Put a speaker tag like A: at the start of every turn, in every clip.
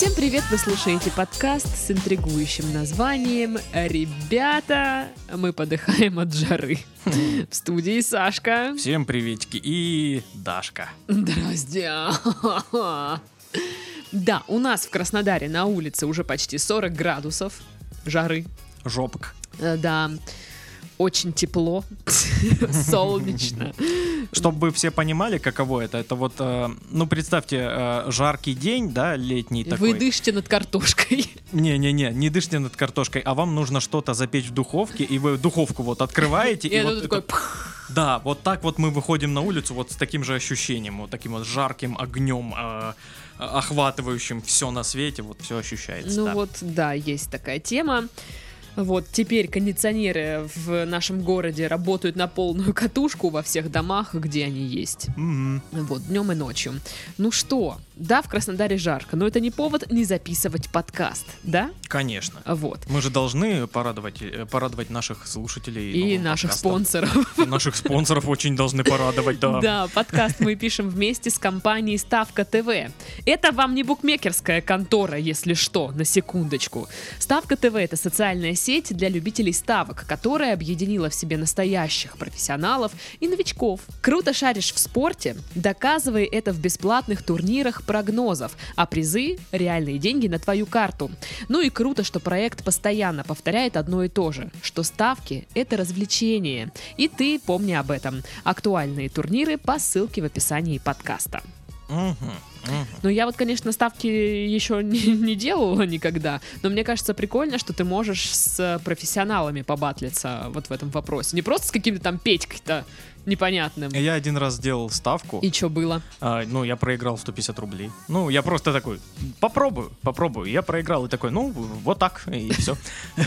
A: Всем привет! Вы слушаете подкаст с интригующим названием «Ребята, мы подыхаем от жары». В студии Сашка.
B: Всем приветики и Дашка.
A: Здрасте. Да, у нас в Краснодаре на улице уже почти 40 градусов жары.
B: Жопок.
A: Э, Да, очень тепло, солнечно.
B: Чтобы вы все понимали, каково это, это вот, э, ну представьте, э, жаркий день, да, летний такой.
A: Вы дышите над картошкой.
B: Не-не-не, не дышите над картошкой, а вам нужно что-то запечь в духовке, и вы духовку вот открываете,
A: И
B: вот
A: такое...
B: это- да, вот так вот мы выходим на улицу вот с таким же ощущением, вот таким вот жарким огнем, э, охватывающим все на свете, вот все ощущается.
A: Ну
B: да.
A: вот, да, есть такая тема. Вот теперь кондиционеры в нашем городе работают на полную катушку во всех домах, где они есть.
B: Мгм.
A: Вот, днем и ночью. Ну что, да, в Краснодаре жарко, но это не повод не записывать подкаст, да?
B: Конечно.
A: Вот.
B: Мы же должны порадовать, э, порадовать наших слушателей.
A: И наших
B: подкастом.
A: спонсоров.
B: Наших спонсоров очень должны порадовать, да.
A: Да, подкаст мы пишем вместе с компанией Ставка ТВ. Это вам не букмекерская контора, если что, на секундочку. Ставка ТВ это социальная сеть для любителей ставок, которая объединила в себе настоящих профессионалов и новичков. Круто шаришь в спорте? Доказывай это в бесплатных турнирах прогнозов, а призы – реальные деньги на твою карту. Ну и круто, что проект постоянно повторяет одно и то же, что ставки – это развлечение. И ты помни об этом. Актуальные турниры по ссылке в описании подкаста.
B: Мгм, мгм.
A: Ну, я вот, конечно, ставки еще не, не делала никогда, но мне кажется прикольно, что ты можешь с профессионалами побатлиться вот в этом вопросе. Не просто с каким-то там Петькой-то непонятным.
B: Я один раз сделал ставку.
A: И что было?
B: а, ну, я проиграл 150 рублей. Ну, я просто такой, попробую, попробую. Я проиграл и такой, ну, вот так, и все.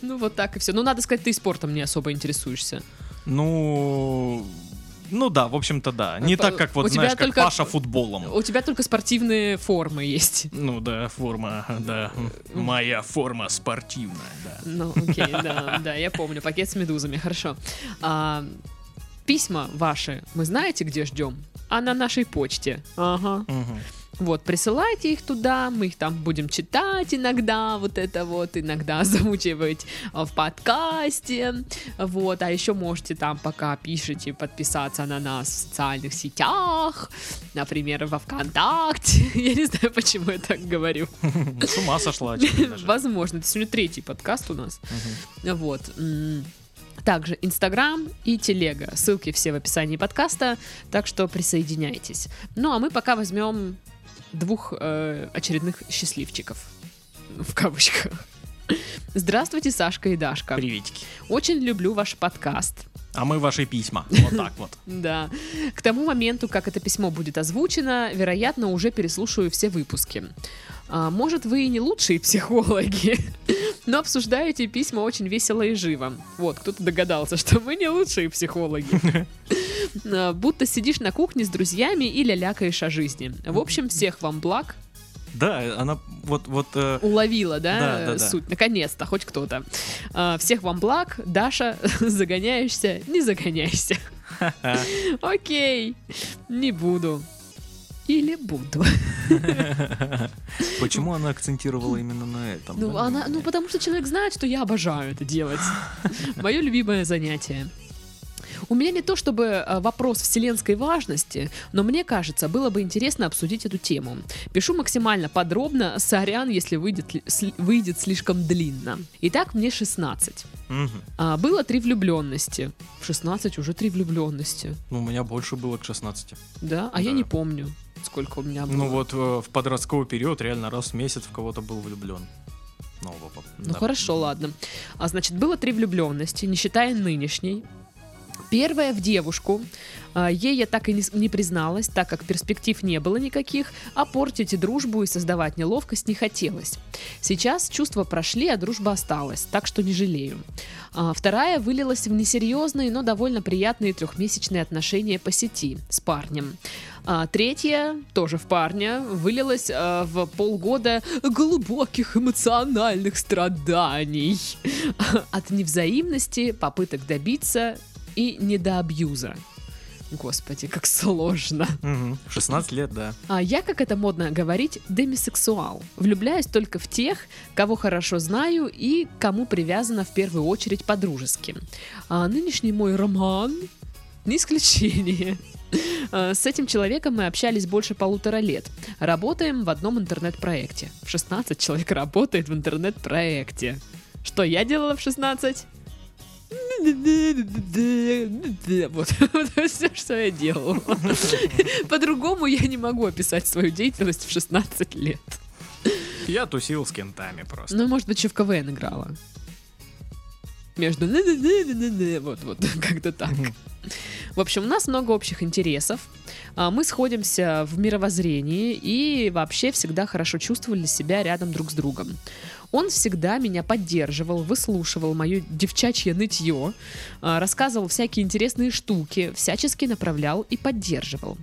A: Ну, вот так и все. Ну, надо сказать, ты спортом не особо интересуешься.
B: Ну, ну да, в общем-то, да. Не так, как вот, знаешь, как Паша футболом.
A: У тебя только спортивные формы есть.
B: Ну да, форма, да. Моя форма спортивная, да.
A: Ну, окей, да, да, я помню. Пакет с медузами, хорошо. А, письма ваши мы знаете, где ждем? А на нашей почте. Ага.
B: Мгм.
A: Вот, присылайте их туда, мы их там будем читать иногда, вот это вот, иногда озвучивать а, в подкасте, вот, а еще можете там, пока пишете, подписаться на нас в социальных сетях, например, во ВКонтакте, я не знаю, почему я так говорю,
B: С ума сошла,
A: возможно, это сегодня третий подкаст у нас, вот, также Инстаграм и Телега. Ссылки все в описании подкаста, так что присоединяйтесь. Ну а мы пока возьмем двух э, очередных счастливчиков. В кавычках. Здравствуйте, Сашка и Дашка.
B: Приветики.
A: Очень люблю ваш подкаст.
B: А мы ваши письма. Вот так вот.
A: Да. К тому моменту, как это письмо будет озвучено, вероятно, уже переслушаю все выпуски. А, может, вы и не лучшие психологи, но обсуждаете письма очень весело и живо. Вот, кто-то догадался, что мы не лучшие психологи. А, Будто сидишь на кухне с друзьями и лялякаешь о жизни. В общем, всех вам благ.
B: Да, она вот, вот э,
A: Уловила, да,
B: Да, да,
A: э,
B: да.
A: суть? Наконец-то, хоть кто-то. А, Всех вам благ. Даша, загоняешься, не загоняйся. Окей, не буду. Или буду.
B: Почему она акцентировала именно на этом?
A: Ну,
B: да?
A: она, ну, потому что человек знает, что я обожаю это делать. Мое любимое занятие. У меня не то чтобы э, вопрос вселенской важности, но мне кажется, было бы интересно обсудить эту тему. Пишу максимально подробно, сорян, если выйдет, выйдет слишком длинно. Итак, мне 16.
B: Мгм.
A: А, было три влюбленности. В 16 уже три влюбленности.
B: Ну, у меня больше было к 16.
A: Да? А я
B: Да.
A: не помню, сколько у меня было.
B: Ну вот э, в подростковый период реально раз в месяц в кого-то был влюблен. Нового.
A: Ну
B: да.
A: хорошо, ладно. А значит, было три влюбленности, не считая нынешней. Первая в девушку. А, Ей я так и не, призналась, так как перспектив не было никаких, а портить дружбу и создавать неловкость не хотелось. Сейчас чувства прошли, а дружба осталась, так что не жалею. А, Вторая вылилась в несерьезные, но довольно приятные трехмесячные отношения по сети с парнем. А третья, тоже в парня, вылилась а, в полгода глубоких эмоциональных страданий от невзаимности, попыток добиться и недоабьюза. Господи, как сложно.
B: Мгм. 16 лет, да.
A: А я, как это модно говорить, демисексуал. Влюбляюсь только в тех, кого хорошо знаю и кому привязана в первую очередь по-дружески. А нынешний мой роман не исключение. А, С этим человеком мы общались больше полутора лет. Работаем в одном интернет-проекте. В 16 человек работает в интернет-проекте. Что я делала в 16? Вот, вот все, что я делала. По-другому я не могу описать свою деятельность в 16 лет.
B: Я тусил с кентами просто.
A: Ну, может быть, еще в КВН играла. Между... Вот, вот, как-то так. В общем, у нас много общих интересов. А, Мы сходимся в мировоззрении и вообще всегда хорошо чувствовали себя рядом друг с другом. Он всегда меня поддерживал, выслушивал мое девчачье нытье, а, рассказывал всякие интересные штуки, всячески направлял и поддерживал.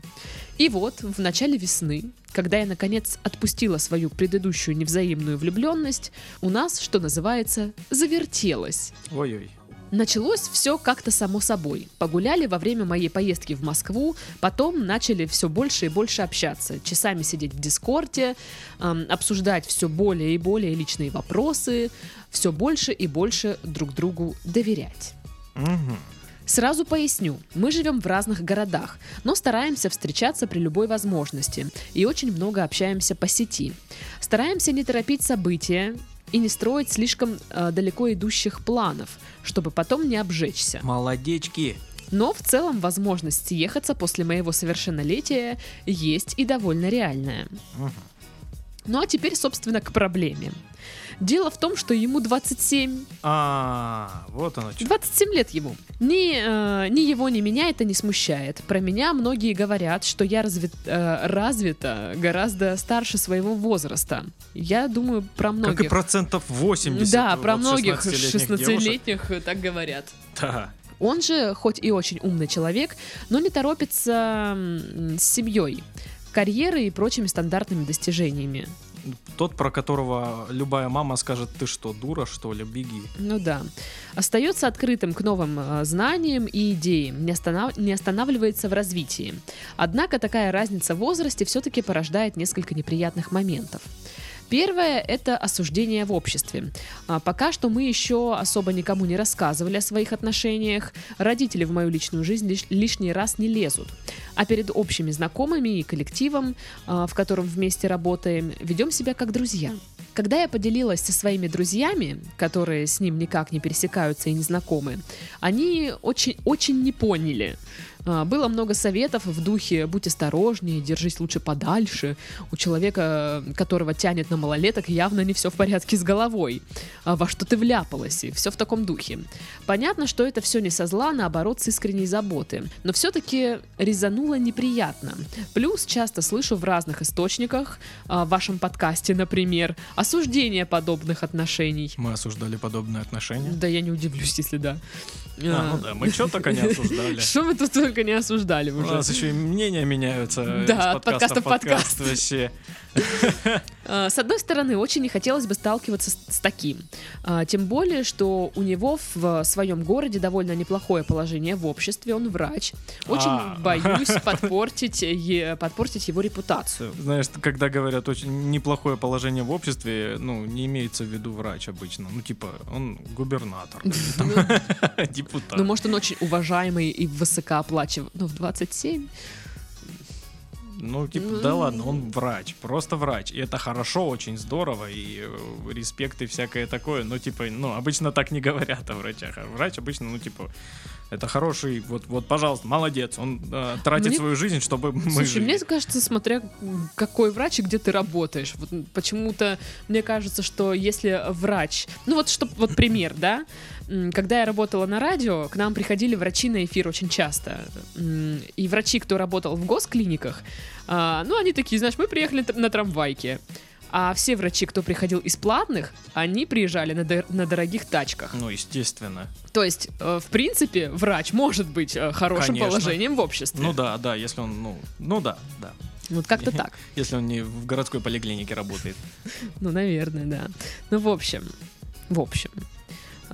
A: И вот в начале весны, когда я наконец отпустила свою предыдущую невзаимную влюбленность, у нас, что называется, завертелось.
B: Ой-ой.
A: Началось все как-то само собой. Погуляли во время моей поездки в Москву, потом начали все больше и больше общаться, часами сидеть в Дискорде, эм, обсуждать все более и более личные вопросы, все больше и больше друг другу доверять.
B: Мгм.
A: Сразу поясню, мы живем в разных городах, но стараемся встречаться при любой возможности и очень много общаемся по сети. Стараемся не торопить события и не строить слишком э, далеко идущих планов, чтобы потом не обжечься.
B: Молодечки.
A: Но в целом возможность съехаться после моего совершеннолетия есть и довольно реальная.
B: Мгм.
A: Ну а теперь, собственно, к проблеме. Дело в том, что ему 27
B: А, вот оно что.
A: 27 лет ему. Ни, э, ни его, ни меня это не смущает. Про меня многие говорят, что я развит, э, развита гораздо старше своего возраста. Я думаю, про многих.
B: Как и процентов 80
A: да,
B: вот
A: про многих
B: 16-летних девушек.
A: 16-летних э, так говорят.
B: Да.
A: Он же, хоть и очень умный человек, но не торопится с семьей, карьерой и прочими стандартными достижениями.
B: Тот, про которого любая мама скажет, ты что, дура, что ли, беги.
A: Ну да. Остается открытым к новым э, знаниям и идеям, не, останов- не останавливается в развитии. Однако такая разница в возрасте все-таки порождает несколько неприятных моментов. Первое – это осуждение в обществе. А, Пока что мы еще особо никому не рассказывали о своих отношениях. Родители в мою личную жизнь лиш- лишний раз не лезут. А перед общими знакомыми и коллективом, а, в котором вместе работаем, ведем себя как друзья. Когда я поделилась со своими друзьями, которые с ним никак не пересекаются и не знакомы, они очень, очень не поняли. А, Было много советов в духе «будь осторожнее, держись лучше подальше». У человека, которого тянет на малолеток, явно не все в порядке с головой. А Во что ты вляпалась, и все в таком духе. Понятно, что это все не со зла, наоборот, с искренней заботы. Но все-таки резануло неприятно. Плюс часто слышу в разных источниках, а, в вашем подкасте, например, осуждение подобных отношений.
B: Мы осуждали подобные отношения.
A: Да я не удивлюсь, если да.
B: А, ну да, мы что только не осуждали.
A: Что вы тут только не осуждали
B: У
A: уже?
B: нас еще и мнения меняются
A: Да,
B: из
A: от подкаста
B: подкаст
A: подкаст.
B: вообще.
A: А, С одной стороны, очень не хотелось бы сталкиваться с, таким. А, Тем более, что у него в своем городе довольно неплохое положение в обществе, он врач. Очень
B: А.
A: боюсь подпортить его репутацию.
B: Знаешь, когда говорят очень неплохое положение в обществе, ну, не имеется в виду врач обычно. Ну, типа, он губернатор, депутат.
A: Ну, может, он очень уважаемый и высокооплачиваемый. Ну, в 27.
B: Ну, типа, да ладно, он врач, просто врач. И это хорошо, очень здорово, и э, респект и всякое такое. Но, типа, ну, обычно так не говорят о врачах. А врач обычно, ну, типа, это хороший, вот, вот, пожалуйста, молодец. Он э, тратит
A: Мне-
B: свою жизнь, чтобы мы
A: Слушай,
B: жили.
A: мне кажется, смотря какой врач и где ты работаешь. Вот почему-то мне кажется, что если врач... Ну вот, что, вот пример, да? Когда я работала на радио, к нам приходили врачи на эфир очень часто. И врачи, кто работал в госклиниках, а, ну, они такие, знаешь, мы приехали на трамвайке. А все врачи, кто приходил из платных, они приезжали на, дор- на дорогих тачках.
B: Ну, естественно.
A: То есть, э, в принципе, врач может быть э, хорошим
B: Конечно.
A: положением в обществе.
B: Ну да, да, если он, ну, ну да, да.
A: Вот как-то так.
B: Если он не в городской поликлинике работает.
A: Ну, наверное, да. Ну, в общем, в общем.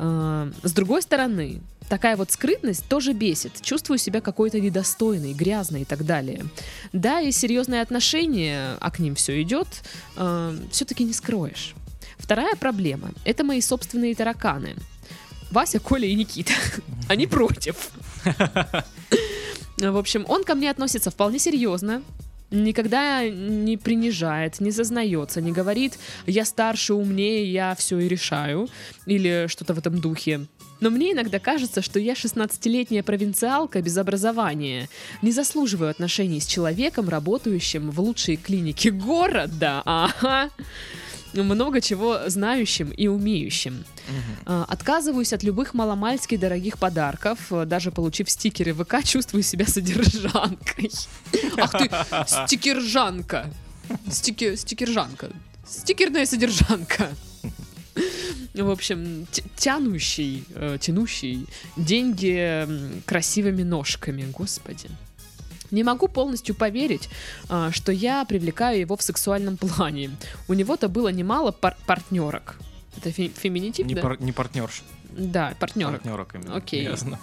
A: А, С другой стороны, такая вот скрытность тоже бесит. Чувствую себя какой-то недостойной, грязной и так далее. Да, и серьезные отношения, а к ним все идет, все-таки не скроешь. Вторая проблема — это мои собственные тараканы. Вася, Коля и Никита. Они против. В общем, он ко мне относится вполне серьезно. Никогда не принижает, не зазнается, не говорит «я старше, умнее, я все и решаю» или что-то в этом духе. Но мне иногда кажется, что я 16-летняя провинциалка без образования. Не заслуживаю отношений с человеком, работающим в лучшей клинике города. Ага много чего знающим и умеющим. А, Отказываюсь от любых маломальски дорогих подарков, э, даже получив стикеры ВК, чувствую себя содержанкой. Ах ты, стикержанка. Стики, стикержанка. Стикерная содержанка. В общем, тянущий, э, тянущий деньги красивыми ножками, господи. Не могу полностью поверить, а, что я привлекаю его в сексуальном плане. У него-то было немало пар- партнерок. Это фе- феминитив,
B: Не,
A: да?
B: пар- не партнерш.
A: Да, партнерок.
B: Партнерок именно.
A: Окей.
B: Ясно.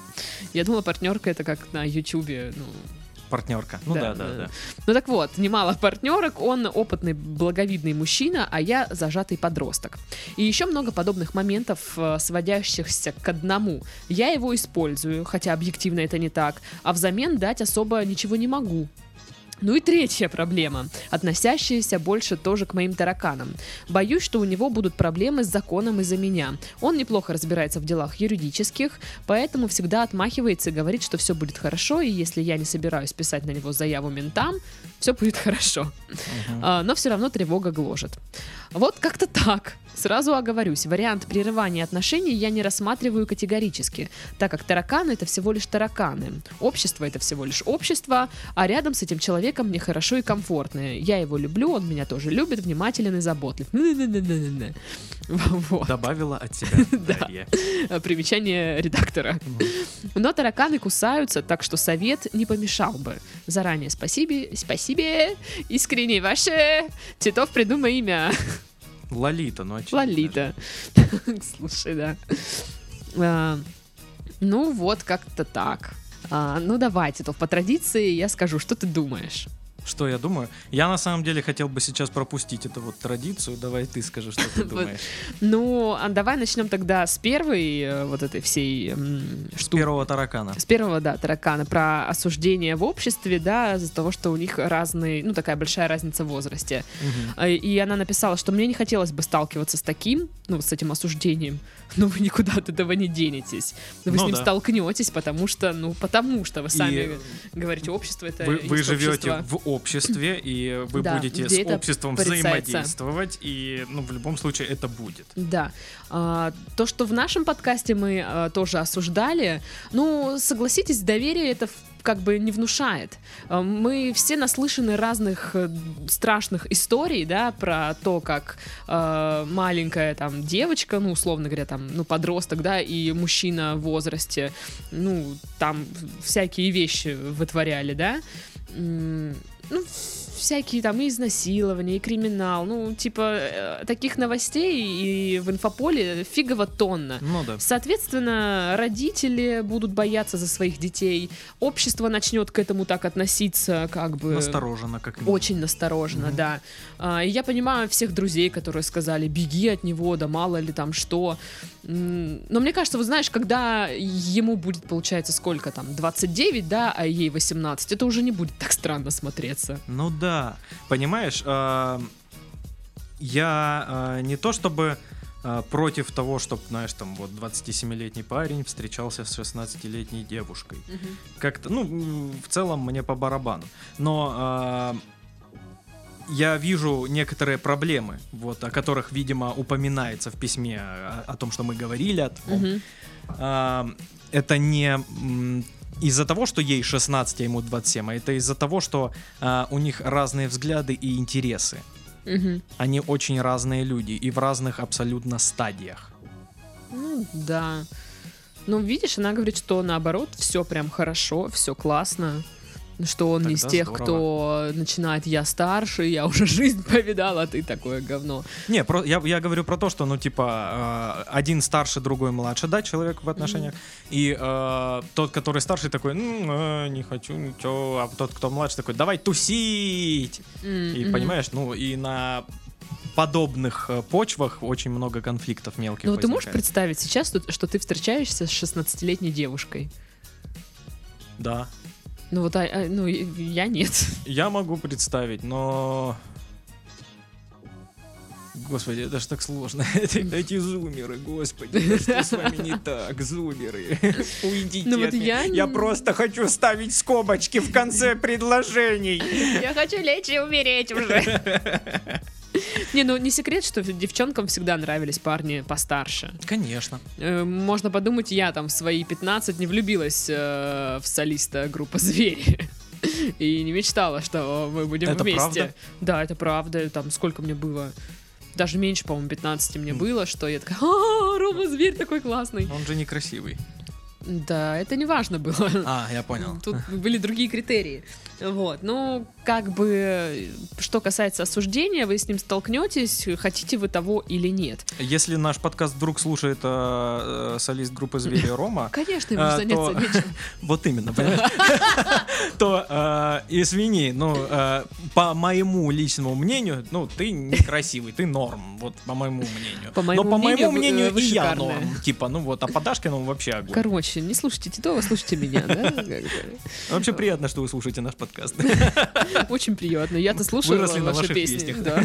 A: Я думала, партнерка это как на Ютубе, ну,
B: Партнерка. Ну
A: Да,
B: да, да,
A: да. Ну так вот, немало партнерок, он опытный, благовидный мужчина, а я зажатый подросток. И еще много подобных моментов, э, сводящихся к одному. Я его использую, хотя объективно это не так, а взамен дать особо ничего не могу. Ну и третья проблема, относящаяся больше тоже к моим тараканам. Боюсь, что у него будут проблемы с законом из-за меня. Он неплохо разбирается в делах юридических, поэтому всегда отмахивается и говорит, что все будет хорошо, и если я не собираюсь писать на него заяву ментам, все будет хорошо. А, но все равно тревога гложет. Вот как-то так. Сразу оговорюсь, вариант прерывания отношений я не рассматриваю категорически, так как тараканы это всего лишь тараканы. Общество это всего лишь общество, а рядом с этим человеком мне хорошо и комфортно. Я его люблю, он меня тоже любит, внимателен и заботлив. Вот.
B: Добавила от себя
A: Да.
B: Дарья.
A: Примечание редактора. Но тараканы кусаются, так что совет не помешал бы. Заранее спасибо, спасибо, искренне ваше. Титов, придумай имя.
B: Лолита, ну очевидно.
A: Лолита. Слушай, да. А, Ну вот, как-то так. А, Ну давай, Титов, по традиции я скажу, что ты думаешь.
B: Что я думаю? Я на самом деле хотел бы сейчас пропустить эту вот традицию. Давай ты скажи, что ты думаешь.
A: Ну, а давай начнем тогда с первой э, вот этой всей м,
B: С
A: штуки.
B: первого таракана.
A: С первого, да, таракана, про осуждение в обществе, да, из-за того, что у них разные, ну, такая большая разница в возрасте. А, И она написала, что мне не хотелось бы сталкиваться с таким, ну, с этим осуждением, но вы никуда от этого не денетесь. Вы
B: Ну
A: с ним
B: да.
A: столкнетесь, потому что, ну, потому что вы сами
B: И
A: говорите, общество это
B: Вы, вы живете в обществе, и вы
A: Да,
B: будете с обществом
A: порицается.
B: взаимодействовать, и ну, в любом случае это будет.
A: Да. А, то, что в нашем подкасте мы а, тоже осуждали, ну, согласитесь, доверие это в- как бы не внушает. А, Мы все наслышаны разных э, страшных историй, да, про то, как э, маленькая там девочка, ну, условно говоря, там, ну, подросток, да, и мужчина в возрасте, ну, там всякие вещи вытворяли, да. Ну, всякие там и изнасилования, и криминал, ну, типа, э, таких новостей и в инфополе фигово тонна.
B: Ну да.
A: Соответственно, родители будут бояться за своих детей, общество начнет к этому так относиться, как бы...
B: Настороженно, как минимум.
A: Очень настороженно,
B: Мгм.
A: да. А, и я понимаю всех друзей, которые сказали, беги от него, да мало ли там что. Но мне кажется, вот знаешь, когда ему будет, получается, сколько там, 29, да, а ей 18, это уже не будет так странно смотреться.
B: Ну да. Понимаешь, а, я а, не то чтобы а, против того, чтобы, знаешь, там вот 27-летний парень встречался с 16-летней девушкой. Как-то, ну, в целом мне по барабану. Но я вижу некоторые проблемы, вот, о которых, видимо, упоминается в письме о, о том, что мы говорили, о том,
A: Мгм.
B: а, это не из-за того, что ей 16, а ему 27, а это из-за того, что а, у них разные взгляды и интересы.
A: Мгм.
B: Они очень разные люди и в разных абсолютно стадиях.
A: Ну, да. Ну, видишь, она говорит, что наоборот, все прям хорошо, все классно. Что он не из
B: Тогда
A: тех,
B: здорово.
A: кто начинает «я старше, я уже жизнь повидал, а ты такое говно».
B: Не, про, я, я говорю про то, что, ну, типа, э, один старше, другой младше, да, человек в отношениях. И э, тот, который старший, такой, ну, э, не хочу ничего. А тот, кто младше, такой, давай тусить. И
A: Мгм.
B: понимаешь, ну, и на подобных э, почвах очень много конфликтов мелких
A: Ну, ты можешь представить сейчас, что, что ты встречаешься с 16-летней девушкой?
B: Да.
A: Ну, вот, а- а, ну, я нет.
B: Я могу представить, но... Господи, это ж так сложно. Эти, зумеры, господи, что с вами не так, зумеры? Уйдите
A: Ну вот я
B: Я просто хочу ставить скобочки в конце предложений.
A: Я хочу лечь и умереть уже. Не, ну не секрет, что девчонкам всегда нравились парни постарше.
B: Конечно.
A: Э, Можно подумать, я там в свои 15 не влюбилась э, в солиста группы «Звери». И не мечтала, что мы будем
B: Это
A: вместе.
B: правда?
A: Да, это правда. Там сколько мне было? Даже меньше, по-моему, 15 мне было, что я такая, а, Рома Зверь такой классный.
B: Он же некрасивый.
A: Да, это не важно было.
B: А, я понял.
A: Тут были другие критерии. Вот, ну, как бы, что касается осуждения, вы с ним столкнетесь, хотите вы того или нет.
B: Если наш подкаст вдруг слушает э, э, солист группы «Звери» Рома,
A: Конечно, ему
B: А,
A: заняться
B: то-
A: нечем.
B: Вот именно, понимаешь? То, э, извини, ну, э, по моему личному мнению, ну, ты некрасивый, ты норм, вот по моему мнению. Но по моему мнению и я норм. Типа, ну вот, а по Дашкину вообще огонь.
A: Короче, не слушайте Титова, слушайте меня, да?
B: Вообще приятно, что вы слушаете наш подкаст.
A: Очень приятно. Я-то слушала
B: Выросли на
A: ваши
B: ваших
A: песни.
B: песнях.
A: да.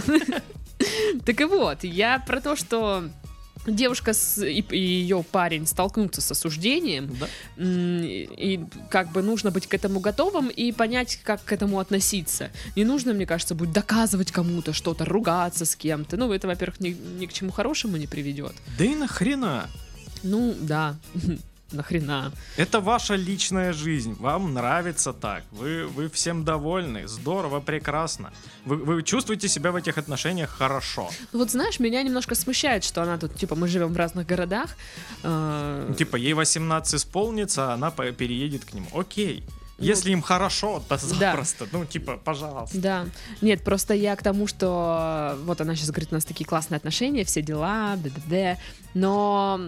A: Так и вот, я про то, что девушка с- и, и ее парень столкнутся с осуждением,
B: Да.
A: И, и как бы нужно быть к этому готовым и понять, как к этому относиться. Не нужно, мне кажется, будет доказывать кому-то что-то, ругаться с кем-то. Ну, это, во-первых, ни, ни к чему хорошему не приведет.
B: Да и нахрена?
A: Ну, да, нахрена.
B: Это ваша личная жизнь. Вам нравится так. Вы, вы всем довольны. Здорово, прекрасно. Вы, вы чувствуете себя в этих отношениях хорошо.
A: Ну, Вот знаешь, меня немножко смущает, что она тут, типа, мы живем в разных городах. э,
B: Ну, Типа, ей 18 исполнится, она переедет к ним. Окей. Если им хорошо, то
A: Да.
B: запросто. Ну, типа, пожалуйста.
A: Да. Нет, просто я к тому, что вот она сейчас говорит, у нас такие классные отношения, все дела, д-д-д. Но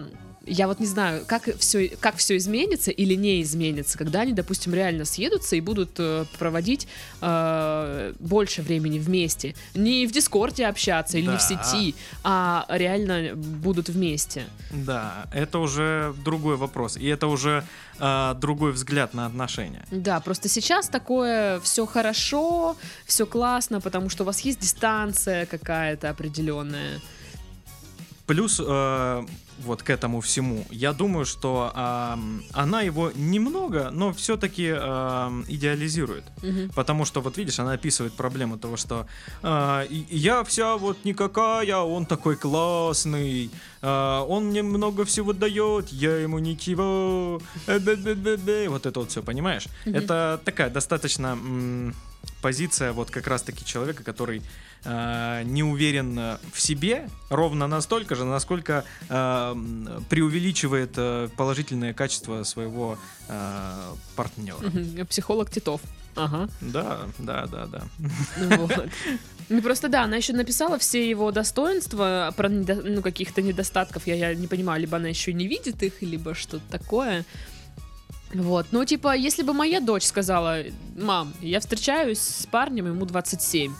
A: я вот не знаю, как все, как все изменится или не изменится, когда они, допустим, реально съедутся и будут э, проводить э, больше времени вместе. Не в Дискорде общаться или не в
B: Да.
A: сети, а реально будут вместе.
B: Да, это уже другой вопрос. И это уже а, другой взгляд на отношения.
A: Да, просто сейчас такое все хорошо, все классно, потому что у вас есть дистанция какая-то определенная.
B: Плюс э, вот к этому всему, я думаю, что ам, она его немного, но все-таки идеализирует.
A: Мгм.
B: Потому что, вот видишь, она описывает проблему того, что и я вся вот никакая, он такой классный, а, он мне много всего дает, я ему ничего, э, бе-бе-бе-бе». вот это вот все, понимаешь?
A: Мгм.
B: Это такая достаточно м, позиция вот как раз-таки человека, который а, не уверен э, в себе ровно настолько же, насколько м, преувеличивает э, положительные качества своего а, партнера.
A: Психолог Титов. Ага.
B: Да, да, да, да.
A: Вот. Ну просто да, она еще написала все его достоинства, про недо- ну, каких-то недостатков я, я не понимаю, либо она еще не видит их, либо что-то такое. Вот, ну типа, если бы моя дочь сказала, мам, я встречаюсь с парнем, ему 27,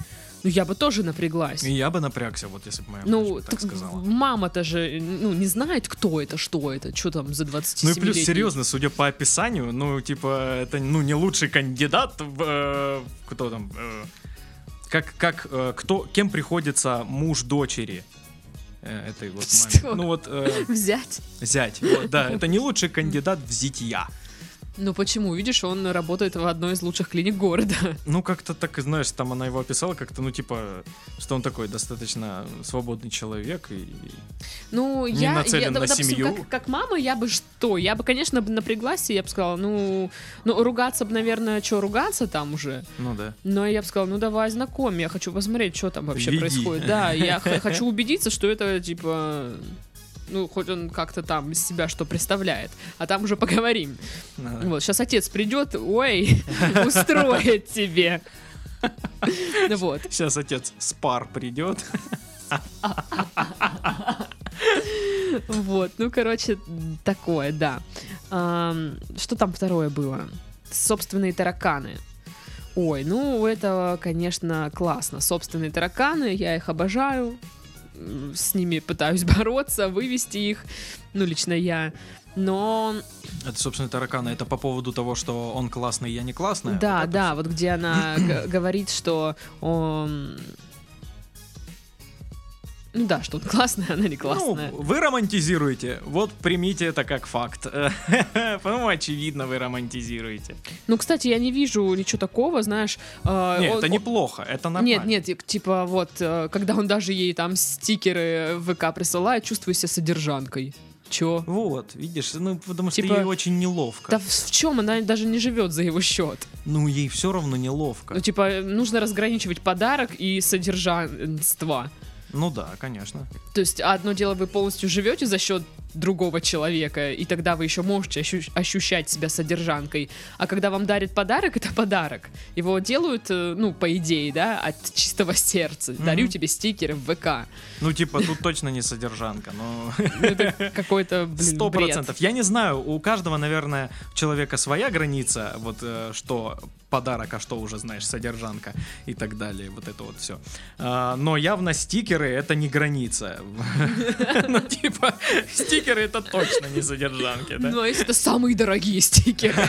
A: ну я бы тоже напряглась.
B: И я бы напрягся, вот если бы моя
A: Ну,
B: дочь так
A: так
B: сказала.
A: мама-то же, ну, не знает, кто это, что это, что там за 27
B: Ну и плюс, серьезно, судя по описанию, ну, типа, это, ну, не лучший кандидат в... э, кто там? э, как, как, э, кто, кем приходится муж дочери? э, этой вот маме.
A: Что?
B: Ну вот, э,
A: Взять.
B: зять. Вот, да, это не лучший кандидат в зятья.
A: Ну почему? Видишь, он работает в одной из лучших клиник города.
B: Ну, как-то так, знаешь, там она его описала как-то, ну, типа, что он такой достаточно свободный человек и...
A: Ну,
B: Не
A: я,
B: нацелен
A: я,
B: на
A: допустим,
B: семью.
A: Как, как мама, я бы что? Я бы, конечно, напряглась, и я бы сказала, ну, ну, ругаться бы, наверное, что ругаться там уже.
B: Ну да.
A: Но я бы сказала, ну давай знакомь, я хочу посмотреть, что там вообще
B: Веди.
A: происходит. Да, я хочу убедиться, что это типа Ну, хоть он как-то там из себя что представляет. А там уже поговорим.
B: Да.
A: Вот, сейчас отец придет, ой, устроит тебе. Ну Вот.
B: Сейчас отец спар придет.
A: Вот, ну, короче, такое, да. Что там второе было? Собственные тараканы. Ой, ну, это, конечно, классно. Собственные тараканы, я их обожаю. С ними пытаюсь бороться, вывести их. Ну, лично я. Но
B: Это, собственно, таракана. Это по поводу того, что он классный, я не классная.
A: Да,
B: Вот
A: да,
B: всё.
A: вот где она говорит, что он... Ну да, что он классный, она не классная.
B: Ну, вы романтизируете. Вот примите это как факт. По-моему, очевидно, вы романтизируете.
A: Ну, кстати, я не вижу ничего такого, знаешь. э,
B: Нет,
A: он-
B: это неплохо, это нормально.
A: Нет, нет, типа вот, э, когда он даже ей там стикеры в ВК присылает, чувствую себя содержанкой. Чё?
B: Вот, видишь, ну потому что
A: Типа-
B: ей очень неловко.
A: Да в, в чем она даже не живет за его счет?
B: Ну, ей все равно неловко.
A: Ну, типа, нужно разграничивать подарок и содержанство.
B: Ну да, конечно.
A: То есть одно дело, вы полностью живете за счет другого человека, и тогда вы еще можете ощу- ощущать себя содержанкой. А когда вам дарят подарок, это подарок. Его делают, э, ну, по идее, да, от чистого сердца. Дарю
B: Мгм.
A: тебе стикеры в ВК.
B: Ну, типа, тут точно не содержанка, но...
A: Ну, это какой-то, блин,
B: Сто процентов. Я не знаю, у каждого, наверное, человека своя граница, вот э, что подарок, а что уже, знаешь, содержанка и так далее, вот это вот все. но явно стикеры это не граница. Ну, типа, стикеры это точно не содержанки, да?
A: Ну, а если это самые дорогие стикеры?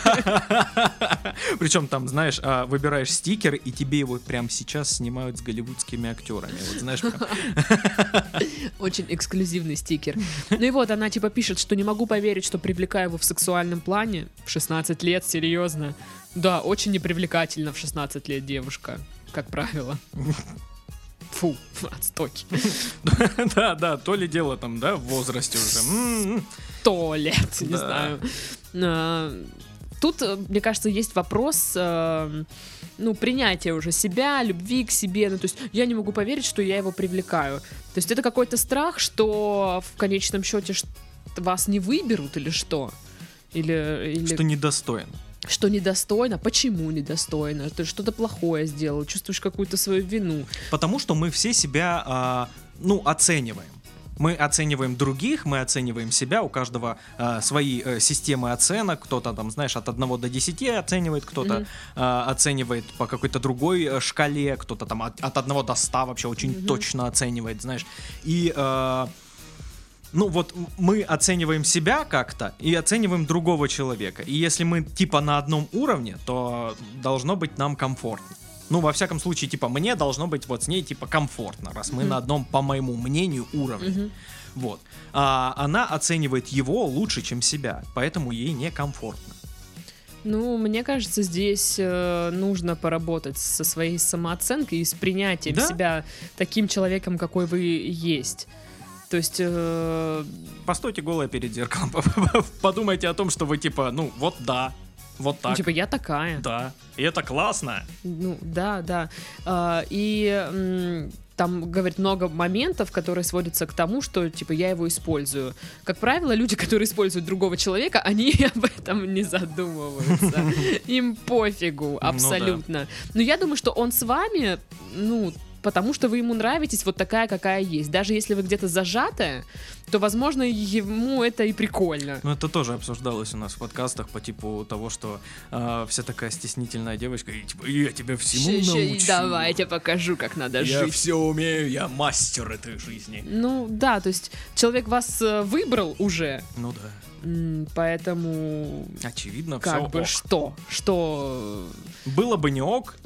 B: Причем там, знаешь, а, выбираешь стикер, и тебе его прямо сейчас снимают с голливудскими актерами. Вот знаешь, прям,
A: Очень эксклюзивный стикер. Ну и вот, она типа пишет, что не могу поверить, что привлекаю его в сексуальном плане. В 16 лет, серьезно. Да, очень непривлекательна в 16 лет девушка, как правило. Фу, отстой.
B: да, да, то ли дело там, да, в возрасте уже. М-м-м.
A: Сто лет, не знаю. А, Тут, э, мне кажется, есть вопрос, э, ну, принятия уже себя, любви к себе. Ну, то есть я не могу поверить, что я его привлекаю. То есть это какой-то страх, что в конечном счете вас не выберут или что? Или, или
B: Что недостоин.
A: Что недостойно? Почему недостойно? Ты что-то плохое сделал, чувствуешь какую-то свою вину.
B: Потому что мы все себя, а, ну, оцениваем. Мы оцениваем других, мы оцениваем себя, у каждого а, свои э, системы оценок, кто-то там, знаешь, от 1 до 10 оценивает, кто-то
A: Мгм.
B: а, оценивает по какой-то другой э, шкале, кто-то там от, от 1 до 100 вообще очень
A: Мгм.
B: точно оценивает, знаешь. И а, ну вот мы оцениваем себя как-то и оцениваем другого человека. И если мы типа на одном уровне, то должно быть нам комфортно. Ну, во всяком случае, типа, мне должно быть вот с ней, типа, комфортно, раз мы
A: Мгм.
B: на одном, по моему мнению, уровне.
A: Мгм.
B: Вот. А она оценивает его лучше, чем себя, поэтому ей некомфортно.
A: Ну, мне кажется, здесь э, нужно поработать со своей самооценкой и с принятием
B: Да?
A: себя таким человеком, какой вы есть. То есть, э,
B: Постойте голая перед зеркалом, подумайте о том, что вы, типа, ну, вот да, вот
A: ну,
B: так,
A: типа, я такая.
B: да, и это классно.
A: Ну, да, да. А, и там, говорит, много моментов, которые сводятся к тому, что, типа, я его использую. Как правило, люди, которые используют другого человека, они об этом не задумываются. Им пофигу
B: да.
A: абсолютно. Но я думаю, что он с вами, ну, потому что вы ему нравитесь вот такая, какая есть. Даже если вы где-то зажатая, то, возможно, ему это и прикольно.
B: Ну, это тоже обсуждалось у нас в подкастах по типу того, что а, вся такая стеснительная девочка, и типа, я тебя всему
A: Ща- ща-
B: научу.
A: Давай, я тебе покажу, как надо
B: Я
A: жить.
B: все умею, я мастер этой жизни.
A: Ну да, то есть человек вас э, выбрал уже,
B: Ну да,
A: поэтому
B: очевидно,
A: как
B: все
A: бы что, что,
B: Было бы не ок,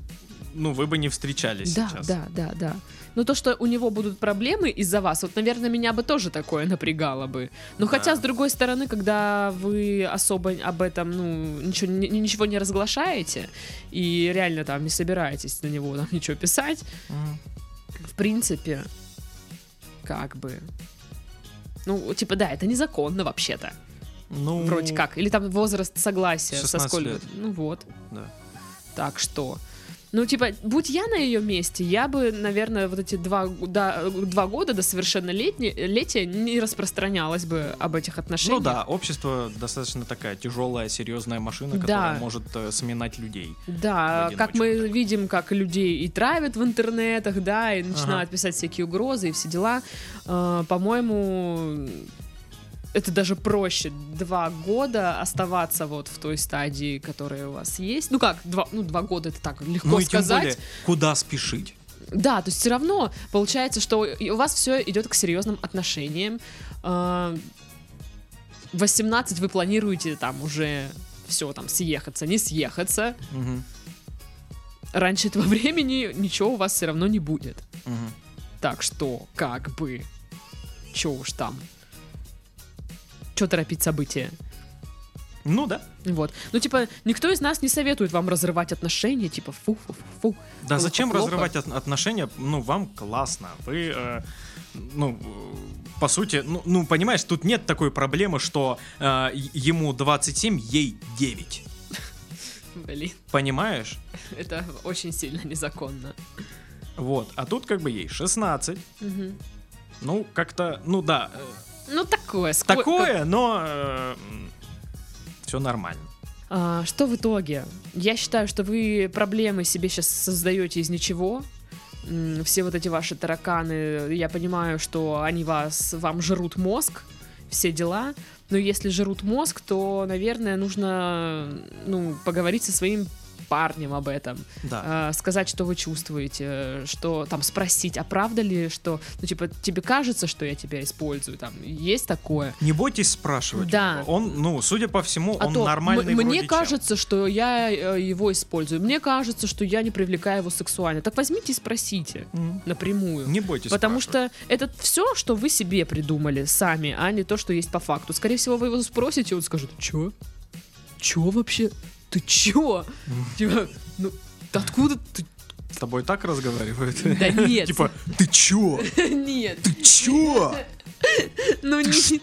B: ну, вы бы не встречались
A: да,
B: сейчас.
A: да, да, да. Но то, что у него будут проблемы из-за вас, вот, наверное, меня бы тоже такое напрягало бы. Но
B: Да.
A: хотя, с другой стороны, когда вы особо об этом, ну, ничего, ни- ничего не разглашаете и реально там не собираетесь на него там ничего писать,
B: М.
A: в принципе, как бы... Ну, типа, да, это незаконно вообще-то.
B: Ну,
A: Вроде как. Или там возраст согласия. со
B: 16
A: сколько?
B: лет.
A: Ну вот.
B: Да.
A: Так что. Ну, типа, будь я на ее месте, я бы, наверное, вот эти два, да, два года до совершеннолетия не распространялась бы об этих отношениях.
B: Ну да, общество достаточно такая тяжелая, серьезная машина, которая
A: Да.
B: может э, сминать людей.
A: Да, как мы
B: одиночку.
A: видим, как людей и травят в интернетах, да, и начинают писать всякие угрозы и все дела. Э, По-моему, это даже проще два года оставаться вот в той стадии, которая у вас есть. Ну как, два, ну, два года это так легко
B: Ну и тем
A: сказать.
B: более, куда спешить?
A: Да, то есть все равно получается, что у вас все идет к серьезным отношениям. Э, В 18 вы планируете там уже все там съехаться, не съехаться.
B: Мгм,
A: Раньше этого времени ничего у вас все равно не будет.
B: мгм.
A: Так что, как бы, че уж там. Че торопить события?
B: Ну да.
A: Вот. Ну, типа, никто из нас не советует вам разрывать отношения, типа, фу-фу-фу.
B: Да
A: Плохо,
B: зачем
A: плохо.
B: разрывать от- отношения? Ну, вам классно. Вы, э, ну, по сути, ну, ну, понимаешь, тут нет такой проблемы, что э, ему 27, ей 9.
A: Блин,
B: Понимаешь?
A: это очень сильно незаконно.
B: Вот. А тут как бы ей 16.
A: Мгм.
B: Ну, как-то, ну да, э,
A: Ну, такое. сколько-
B: такое, но все нормально.
A: А, что в итоге? Я считаю, что вы проблемы себе сейчас создаете из ничего. Все вот эти ваши тараканы, я понимаю, что они вас, вам жрут мозг, все дела. Но если жрут мозг, то, наверное, нужно ну, поговорить со своим парнем об этом.
B: Да.
A: А, сказать, что вы чувствуете, что там спросить, а правда ли, что, ну, типа, тебе кажется, что я тебя использую, там, есть такое?
B: Не бойтесь спрашивать.
A: Да.
B: Он, ну, судя по всему,
A: А
B: он
A: то
B: нормальный
A: мне кажется, что я э, его использую. Мне кажется, что я не привлекаю его сексуально. Так возьмите и спросите
B: М.
A: напрямую.
B: Не бойтесь
A: Потому
B: спрашивать.
A: что это все, что вы себе придумали сами, а не то, что есть по факту. Скорее всего, вы его спросите, и он скажет, чё? Чё вообще? Ты чё? Типа, ну, откуда ты?
B: С тобой так разговаривают?
A: Да нет.
B: Типа, ты чё?
A: Нет,
B: Ты чё?
A: ну не...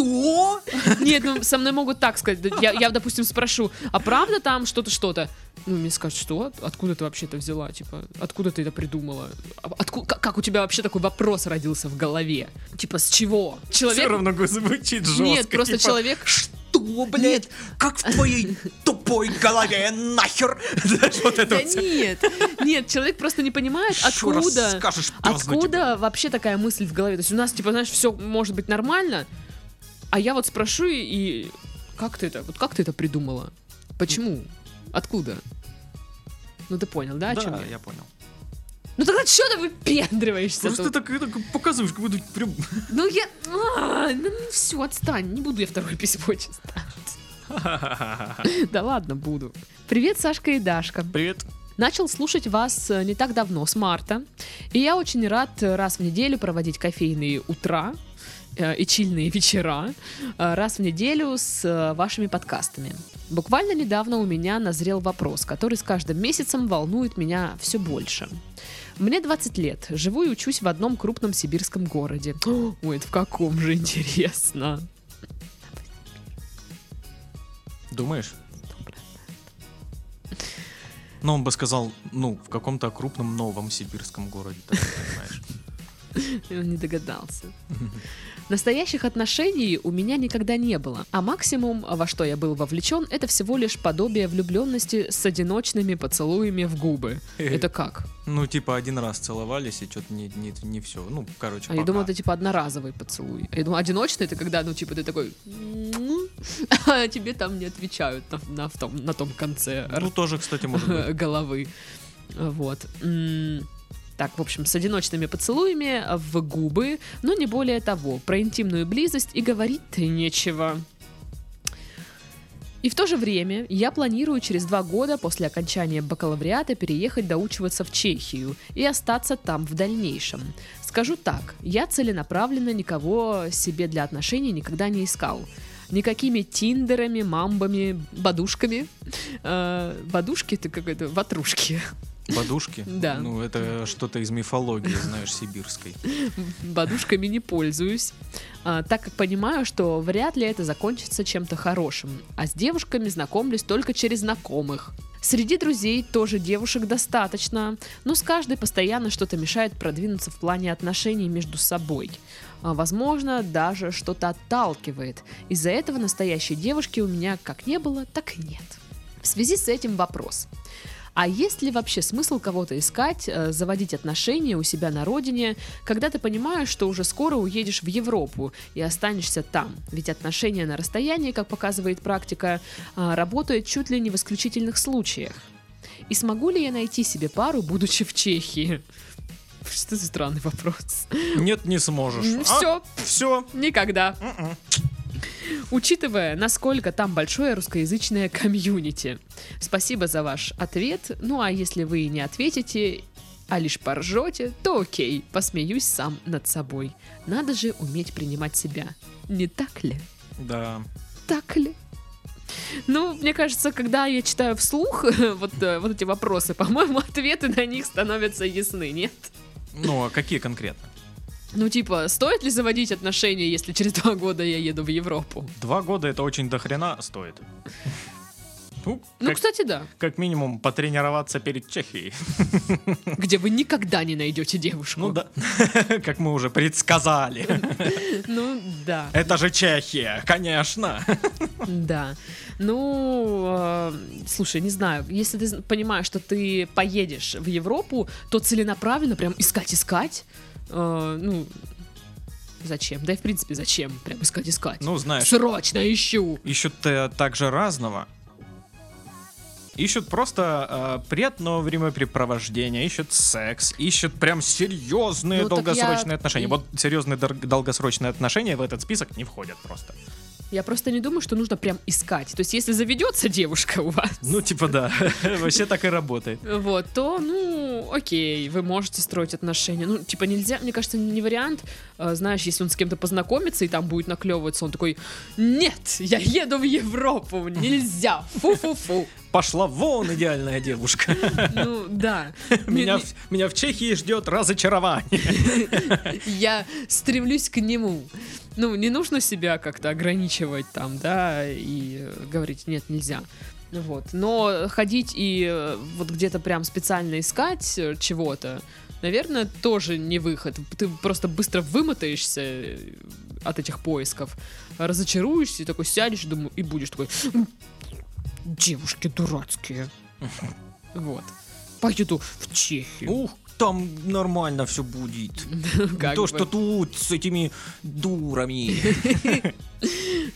B: Что?
A: Нет, ну со мной могут так сказать. Я, я, допустим, спрошу, а правда там что-то, что-то? Ну, мне скажут, что? Откуда ты вообще это взяла? Типа, откуда ты это придумала? А- Отку- как, как у тебя вообще такой вопрос родился в голове? Типа, с чего?
B: Все
A: Человек...
B: равно звучит жестко.
A: Нет, просто
B: типа,
A: человек...
B: Что, блядь? Как в твоей тупой голове нахер? Вот это
A: Да
B: вот
A: нет, нет, человек просто не понимает, откуда...
B: скажешь,
A: Откуда вообще такая мысль в голове? То есть у нас, типа, знаешь, все может быть нормально, а я вот спрошу и, как ты это, вот как ты это придумала? Почему? Откуда? Ну ты понял, да, о чем
B: Да,
A: я?
B: я понял.
A: Ну тогда что ты выпендриваешься
B: Просто ты
A: тут?
B: так, так показываешь, как будто прям...
A: Ну я... А, ну все, отстань, не буду я второе письмо читать. Да ладно, буду. Привет, Сашка и Дашка.
B: Привет.
A: Начал слушать вас э, не так давно, с марта. И я очень рад э, раз в неделю проводить кофейные утра и чильные вечера э, раз в неделю с э, вашими подкастами. Буквально недавно у меня назрел вопрос, который с каждым месяцем волнует меня все больше. Мне 20 лет, живу и учусь в одном крупном сибирском городе. Ой, это в каком же интересно.
B: Думаешь? Ну, он бы сказал, ну, в каком-то крупном новом сибирском городе, так ты
A: Он не догадался. Настоящих отношений у меня никогда не было, а максимум, во что я был вовлечен, это всего лишь подобие влюбленности с одиночными поцелуями в губы. Это как?
B: Ну, типа, один раз целовались, и что-то не, не, не все. Ну, короче,
A: А я
B: пока.
A: думал, это типа одноразовый поцелуй. Я думал, одиночный это когда, ну, типа, ты такой... «М-м-м», А тебе там не отвечают на, на, в том, на том конце
B: Ну, тоже, кстати, может быть.
A: головы. Вот. Так, в общем, с одиночными поцелуями в губы, но не более того. Про интимную близость и говорить-то нечего. И в то же время я планирую через два года после окончания бакалавриата переехать доучиваться в Чехию и остаться там в дальнейшем. Скажу так, я целенаправленно никого себе для отношений никогда не искал. Никакими тиндерами, мамбами, бадушками. Э, бадушки это какой-то ватрушки.
B: Подушки?
A: Да.
B: Ну, это что-то из мифологии, знаешь, сибирской.
A: Бадушками не пользуюсь, а, так как понимаю, что вряд ли это закончится чем-то хорошим. А с девушками знакомлюсь только через знакомых. Среди друзей тоже девушек достаточно, но с каждой постоянно что-то мешает продвинуться в плане отношений между собой. А, Возможно, даже что-то отталкивает. Из-за этого настоящей девушки у меня как не было, так и нет. В связи с этим вопрос. А есть ли вообще смысл кого-то искать, э, заводить отношения у себя на родине, когда ты понимаешь, что уже скоро уедешь в Европу и останешься там? Ведь отношения на расстоянии, как показывает практика, а, работают чуть ли не в исключительных случаях. И смогу ли я найти себе пару, будучи в Чехии? Что за странный вопрос?
B: Нет, не сможешь.
A: Все,
B: Все.
A: никогда. Учитывая, насколько там большое русскоязычное комьюнити. Спасибо за ваш ответ. Ну а если вы не ответите, а лишь поржете, то окей, посмеюсь сам над собой. Надо же уметь принимать себя. Не так ли?
B: Да.
A: Так ли? Ну, мне кажется, когда я читаю вслух вот, э, вот эти вопросы, по-моему, ответы на них становятся ясны, нет?
B: Ну, а какие конкретно?
A: Ну, типа, стоит ли заводить отношения, если через два года я еду в Европу?
B: Два года это очень дохрена стоит. Ну,
A: Ну,
B: как,
A: кстати, да.
B: как минимум потренироваться перед Чехией.
A: Где вы никогда не найдете девушку.
B: Ну да, как мы уже предсказали.
A: Ну, да.
B: Это же Чехия, конечно.
A: Да. Ну, э, слушай, не знаю, если ты понимаешь, что ты поедешь в Европу, то целенаправленно прям искать-искать. Э, ну, зачем? Да и в принципе зачем прям искать-искать?
B: Ну, знаешь,
A: Срочно ищу!
B: ищут э, также разного. Ищут просто э, приятного времяпрепровождения, ищут секс, ищут прям серьезные
A: Ну,
B: долгосрочные
A: я-
B: отношения. Вот серьезные дор- долгосрочные отношения в этот список не входят просто.
A: Я просто не думаю, что нужно прям искать. То есть, если заведется девушка у вас,
B: Ну, типа да, вообще так и работает.
A: вот, то, ну, окей, вы можете строить отношения. Ну, типа, нельзя, мне кажется, не вариант, э, знаешь, если он с кем-то познакомится и там будет наклевываться, он такой, нет, я еду в Европу, нельзя, фу-фу-фу.
B: Пошла вон идеальная девушка.
A: Ну, да.
B: Меня, в- меня в Чехии ждет разочарование.
A: Я стремлюсь к нему. Ну, не нужно себя как-то ограничивать там, да, и говорить, нет, нельзя. Вот. Но ходить и э, вот где-то прям специально искать э, чего-то, наверное, тоже не выход. Ты просто быстро вымотаешься э, от этих поисков, разочаруешься и такой сядешь думаю, и будешь такой, «М, девушки дурацкие. Вот. Поеду в Чехию.
B: Ух, там нормально все будет. То, что тут с этими дурами.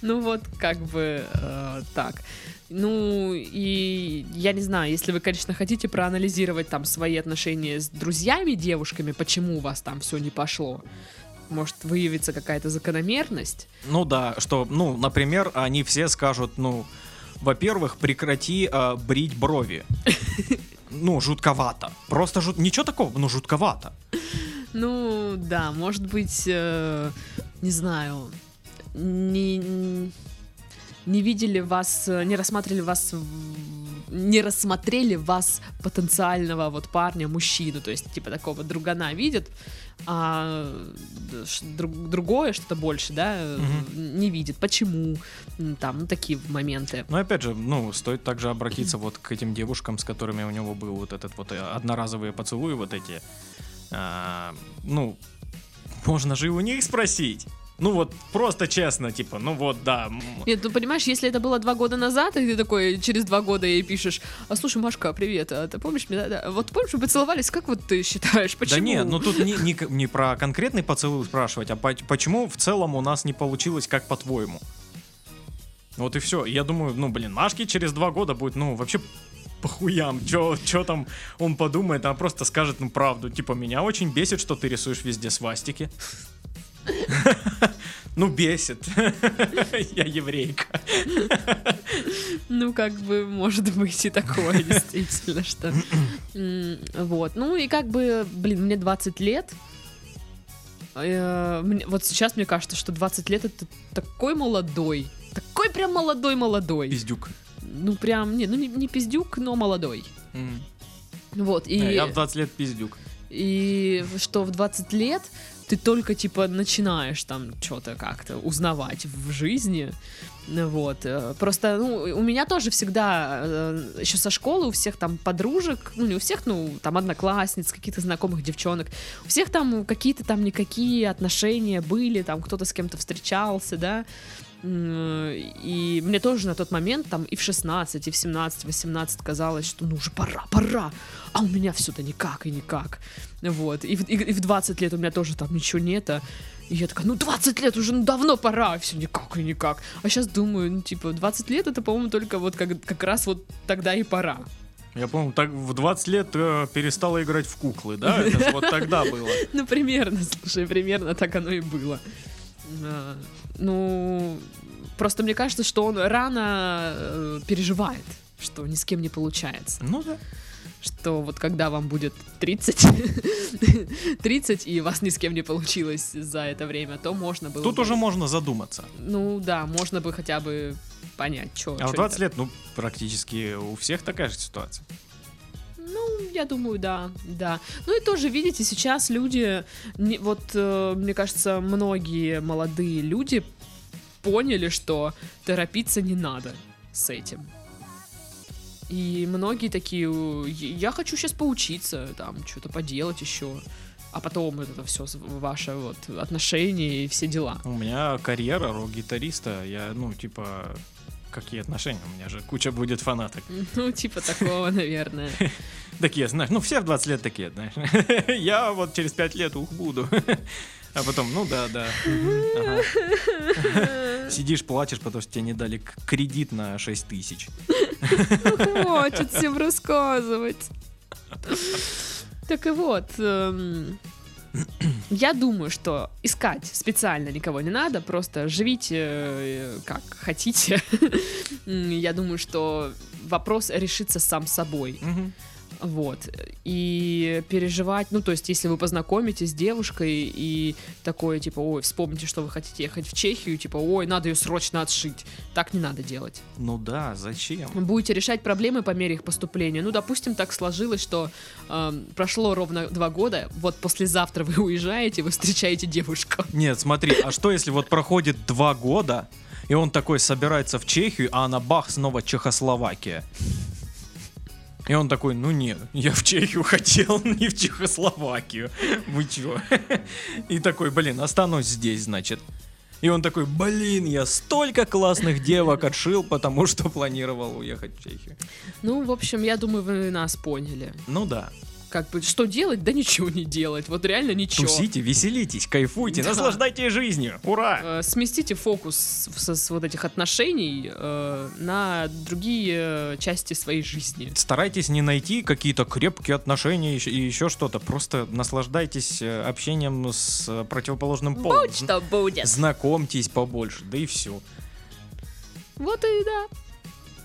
A: Ну вот, как бы э, так. Ну, и я не знаю, если вы, конечно, хотите проанализировать там свои отношения с друзьями, девушками, почему у вас там все не пошло, может выявиться какая-то закономерность.
B: Ну да, что, ну, например, они все скажут, ну, во-первых, прекрати а, брить брови. Ну, жутковато. Просто жут... Ничего такого, ну, жутковато.
A: Ну, да, может быть, э, не знаю, не, не видели вас, э, не рассматривали вас, не рассмотрели вас потенциального вот парня, мужчину, то есть типа такого другана видят, а друг- другое что-то больше, да, э, не видит. Почему? Там, ну, такие моменты.
B: Но опять же, ну, стоит также обратиться вот к этим девушкам, с которыми у него был вот этот вот э, одноразовые поцелуи вот эти. А, ну, можно же и у них спросить. Ну вот, просто честно, типа, ну вот, да.
A: Нет, ну понимаешь, если это было два года назад, и ты такой через два года ей пишешь, а слушай, Машка, привет, а ты помнишь меня? Да, Вот помнишь, мы поцеловались, как вот ты считаешь, почему?
B: Да нет, ну тут не, не, не про конкретный поцелуй спрашивать, а по- почему в целом у нас не получилось, как по-твоему? Вот и все. Я думаю, ну, блин, Машке через два года будет, ну, вообще похуям, чё, там он подумает, она просто скажет, ну, правду. Типа, меня очень бесит, что ты рисуешь везде свастики. Ну, бесит. Я еврейка.
A: Ну, как бы, может быть и такое, действительно, что... Вот, ну и как бы, блин, мне 20 лет, Э, вот сейчас мне кажется, что 20 лет это такой молодой, такой прям молодой-молодой.
B: Пиздюк.
A: Ну, прям, не, ну не, не пиздюк, но молодой. Вот, и...
B: Э, Я в 20 лет пиздюк.
A: И что в 20 лет ты только, типа, начинаешь там что-то как-то узнавать в жизни. Вот. э, Просто, ну, у меня тоже всегда, э, еще со школы, у всех там подружек, ну, не у всех, ну, там, одноклассниц, каких-то знакомых девчонок, у всех там какие-то там никакие отношения были, там, кто-то с кем-то встречался, да, и мне тоже на тот момент, там, и в 16, и в 17, 18 казалось, что ну уже пора, пора, а у меня все-то никак и никак. Вот. И в, и, и в 20 лет у меня тоже там ничего нет. а- И я такая, ну 20 лет уже, ну давно пора, все никак и никак. А сейчас думаю, ну типа 20 лет это, по-моему, только вот как, как раз вот тогда и пора.
B: Я помню, так в 20 лет э, перестала играть в куклы, да? Это вот тогда было.
A: Ну, примерно, слушай, примерно так оно и было. Ну, просто мне кажется, что он рано э, переживает, что ни с кем не получается.
B: Ну да.
A: Что вот когда вам будет 30, 30 и вас ни с кем не получилось за это время, то можно было
B: Тут
A: бы-
B: уже можно задуматься.
A: Ну да, можно бы хотя бы понять, что...
B: А в 20 лет, ну, практически у всех такая же ситуация.
A: Я думаю, да, да. Ну и тоже, видите, сейчас люди, вот, э, мне кажется, многие молодые люди поняли, что торопиться не надо с этим. И многие такие, я хочу сейчас поучиться, там, что-то поделать еще, а потом это все ваше вот отношения и все дела.
B: У меня карьера рок-гитариста, я, ну, типа, какие отношения? У меня же куча будет фанаток.
A: Ну, типа такого, наверное.
B: Такие, знаешь, ну, все в 20 лет такие, знаешь. Я вот через 5 лет ух буду. А потом, ну да, да. Сидишь, платишь, потому что тебе не дали кредит на 6 тысяч.
A: Хватит всем рассказывать. Так и вот, эм, я думаю, что искать специально никого не надо, просто живите э, как хотите. Я думаю, что вопрос решится сам собой.
B: Мгм.
A: Вот. И переживать, ну, то есть, если вы познакомитесь с девушкой и такое, типа, ой, вспомните, что вы хотите ехать в Чехию, типа, ой, надо ее срочно отшить. Так не надо делать.
B: Ну да, зачем?
A: Будете решать проблемы по мере их поступления. Ну, допустим, так сложилось, что эм, прошло ровно два года, вот послезавтра вы уезжаете, вы встречаете девушку.
B: Нет, смотри, а что если вот проходит два года, и он такой собирается в Чехию, а она бах, снова Чехословакия. И он такой, ну нет, я в Чехию хотел, не в Чехословакию. Вы чё? И такой, блин, останусь здесь, значит. И он такой, блин, я столько классных девок отшил, потому что планировал уехать в Чехию.
A: Ну, в общем, я думаю, вы нас поняли.
B: Ну да.
A: Как бы, что делать? Да ничего не делать. Вот реально ничего.
B: Тусите, веселитесь, кайфуйте,
A: Да.
B: наслаждайтесь жизнью. Ура!
A: Э, сместите фокус с, с- вот этих отношений э, на другие части своей жизни.
B: Старайтесь не найти какие-то крепкие отношения и еще что-то. Просто наслаждайтесь э, общением с э, противоположным полом.
A: Будь что будет.
B: Знакомьтесь побольше, да и все.
A: Вот и да.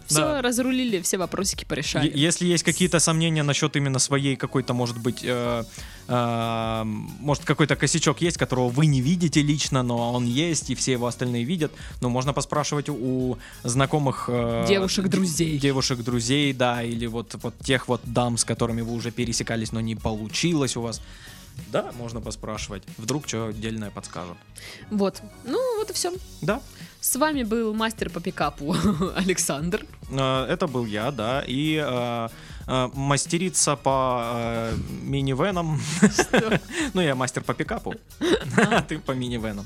A: Все,
B: Да.
A: разрулили, все вопросики порешали.
B: Если есть какие-то сомнения насчет именно своей какой-то, может быть, э, э, может какой-то косячок есть, которого вы не видите лично, но он есть, и все его остальные видят, ну, можно поспрашивать у, знакомых... э,
A: Девушек-друзей.
B: Девушек-друзей, да, или вот, вот тех вот дам, с которыми вы уже пересекались, но не получилось у вас. Да, можно поспрашивать. Вдруг что отдельное подскажут.
A: Вот. Ну, вот и все.
B: Да,
A: С вами был мастер по пикапу Александр.
B: Э, Это был я, да, и э, э, мастерица по э, минивенам. Ну, я мастер по пикапу, а ты по минивенам.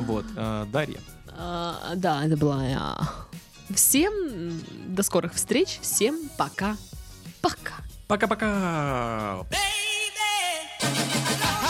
B: Вот, э, Дарья.
A: А, да, это была я. Всем до скорых встреч. Всем пока. Пока.
B: Пока-пока.
C: I love